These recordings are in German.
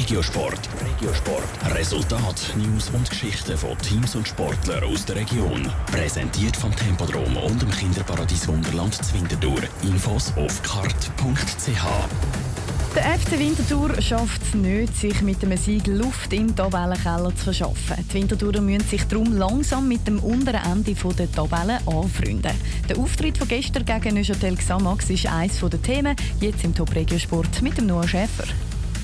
Regiosport. Regiosport. Resultat, News und Geschichten von Teams und Sportlern aus der Region. Präsentiert vom Tempodrom und dem Kinderparadies Wunderland Zwintertour. Infos auf kart.ch. Der FC Winterthur schafft es nicht, sich mit einem Sieg Luft im Tabellenkeller zu verschaffen. Die Winterthurer müssen sich darum langsam mit dem unteren Ende der Tabelle anfreunden. Der Auftritt von gestern gegen Neuchâtel Xamax ist eines der Themen, jetzt im Top-Regiosport mit dem Noah Schäfer.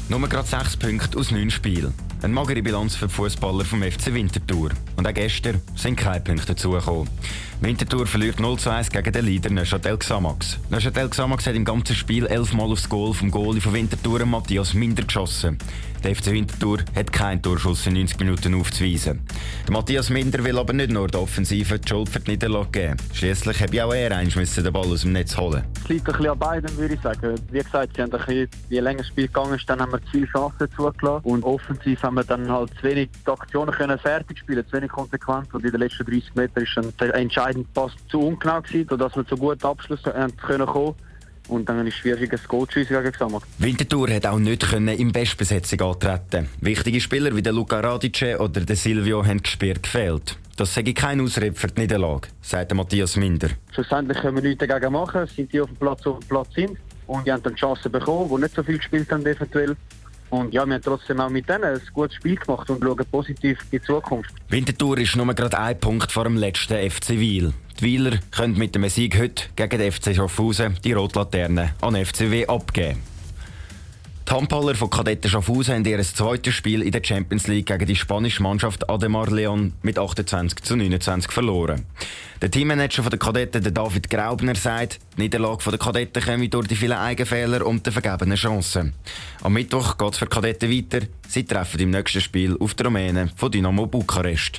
Nur gerade sechs Punkte aus neun Spielen. Eine magere Bilanz für die Fußballer vom FC Winterthur. Und auch gestern sind keine Punkte dazugekommen. Winterthur verliert 0 zu 1 gegen den Leader Neuchâtel Xamax. Neuchâtel Xamax hat im ganzen Spiel elfmal aufs Goal vom Goalie von Winterthur Matthias Minder geschossen. Der FC Winterthur hat keinen Torschuss in 90 Minuten aufzuweisen. Der Matthias Minder will aber nicht nur der Offensive die Schuld für die Niederlage geben. Schliesslich habe auch er eins den Ball aus dem Netz holen. Es liegt ein bisschen an beiden, würde ich sagen. Wie gesagt, sie haben ein bisschen, je länger das Spiel gegangen ist, dann haben wir zu viele Chancen zugelassen. Und offensiv haben wir dann halt zu wenig Aktionen können fertig spielen, zu wenig konsequent. Und in den letzten 30 Metern ist dann der entscheidende Pass zu ungenau gewesen, sodass wir zu guten Abschluss haben können kommen. Und dann ein Goal zu gegen. Winterthur hat auch nicht können in Bestbesetzung antreten. Wichtige Spieler wie der Luca Radice oder der Silvio haben gespielt gefehlt. Das sage ich kein Ausrede für die Niederlage, sagt Matthias Minder. Schlussendlich können wir nichts dagegen machen, sind die auf dem Platz, auf dem Platz sind. Und die haben dann Chancen bekommen, die nicht so viel gespielt haben eventuell. Und ja, wir haben trotzdem auch mit denen ein gutes Spiel gemacht und schauen positiv in die Zukunft. Winterthur ist nur gerade ein Punkt vor dem letzten FC Wiel. Die Wieler können mit dem Sieg heute gegen den FC Schaffhausen die Rotlaterne an FCW abgeben. Die Handballer von Kadetten Schaffhausen haben ihr zweites Spiel in der Champions League gegen die spanische Mannschaft Ademar Leon mit 28 zu 29 verloren. Der Teammanager der Kadetten, David Graubner, sagt, die Niederlage der Kadetten komme durch die vielen Eigenfehler und die vergebenen Chancen. Am Mittwoch geht es für die Kadetten weiter. Sie treffen im nächsten Spiel auf die Rumänen von Dynamo Bukarest.